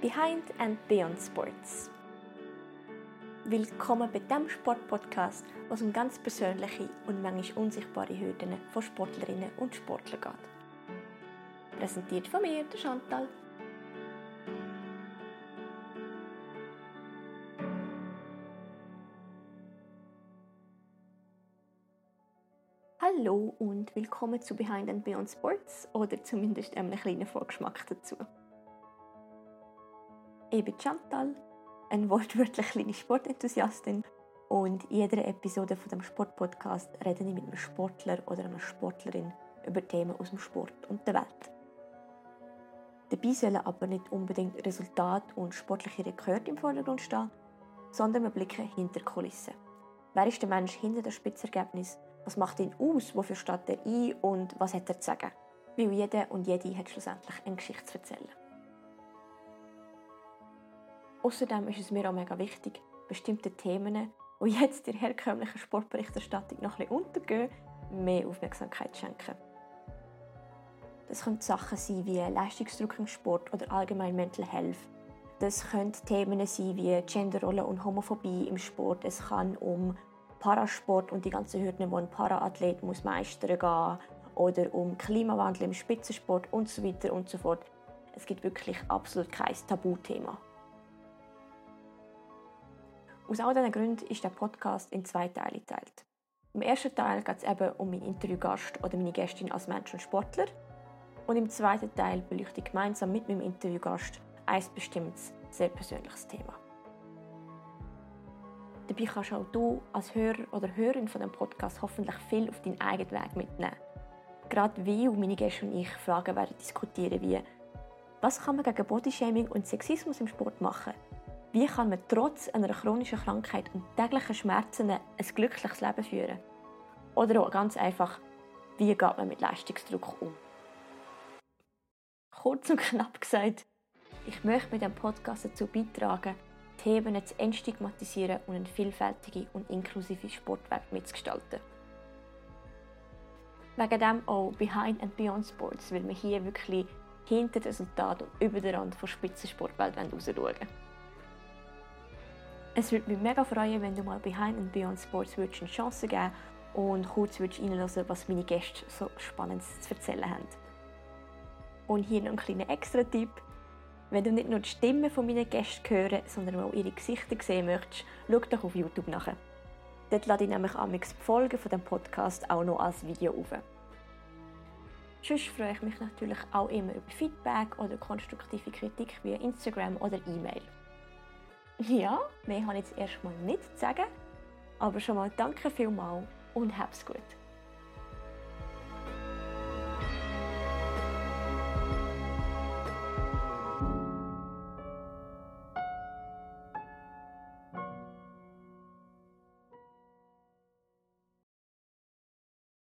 Behind and Beyond Sports. Willkommen bei dem Sportpodcast, was um ganz persönliche und manchmal unsichtbare Hürden von Sportlerinnen und Sportlern geht. Präsentiert von mir, der Chantal. Hallo und willkommen zu Behind and Beyond Sports oder zumindest einem kleinen Vorgeschmack dazu. Ich bin Chantal, eine wortwörtlich kleine Sportenthusiastin und in jeder Episode von dem Sportpodcast rede ich mit einem Sportler oder einer Sportlerin über Themen aus dem Sport und der Welt. Dabei sollen aber nicht unbedingt Resultat und sportliche Rekorde im Vordergrund stehen, sondern wir blicken hinter die Kulissen. Wer ist der Mensch hinter dem Spitzergebnis? Was macht ihn aus? Wofür steht er ein? Und was hat er zu sagen? Weil jeder und jede hat schlussendlich eine Geschichte zu erzählen. Außerdem ist es mir auch mega wichtig, bestimmte Themen, die jetzt der herkömmlichen Sportberichterstattung noch bisschen untergehen, mehr Aufmerksamkeit zu schenken. Das können Sachen sein wie Leistungsdruck im Sport oder allgemein Mental Health. Das können Themen sein wie Genderrolle und Homophobie im Sport. Es kann um Parasport und die ganzen Hürden, die ein Paraathlet muss meistern muss, oder um Klimawandel im Spitzensport und so weiter und so fort. Es gibt wirklich absolut kein Tabuthema. Aus all diesen Gründen ist der Podcast in zwei Teile geteilt. Im ersten Teil geht es eben um meinen Interviewgast oder meine Gästin als Mensch und Sportler. Und im zweiten Teil beleuchte ich gemeinsam mit meinem Interviewgast ein bestimmtes, sehr persönliches Thema. Dabei kannst auch du als Hörer oder Hörerin von dem Podcast hoffentlich viel auf deinen eigenen Weg mitnehmen. Gerade wie und meine Gäste und ich Fragen werden diskutieren wie was kann man gegen Bodyshaming und Sexismus im Sport machen? Wie kann man trotz einer chronischen Krankheit und täglichen Schmerzen ein glückliches Leben führen? Oder auch ganz einfach, wie geht man mit Leistungsdruck um? Kurz und knapp gesagt, ich möchte mit dem Podcast dazu beitragen, Themen zu entstigmatisieren und eine vielfältige und inklusive Sportwelt mitzugestalten. Wegen dem auch Behind and Beyond Sports, weil wir hier wirklich hinter dem Resultat und über den Rand der Spitzensportwelt rausschauen es würde mich mega freuen, wenn du mal Behind and Beyond Sports eine Chance geben und kurz reinhören was meine Gäste so Spannendes zu erzählen haben. Und hier noch ein kleiner Extra-Tipp. Wenn du nicht nur die Stimmen von meinen Gästen hören, sondern auch ihre Gesichter sehen möchtest, schau doch auf YouTube nach. Dort lade ich nämlich am die Folgen von dem Podcast auch noch als Video auf. Sonst freue ich mich natürlich auch immer über Feedback oder konstruktive Kritik via Instagram oder E-Mail. Ja, mehr habe ich jetzt erstmal nicht zu sagen. Aber schon mal danke vielmals und hab's gut.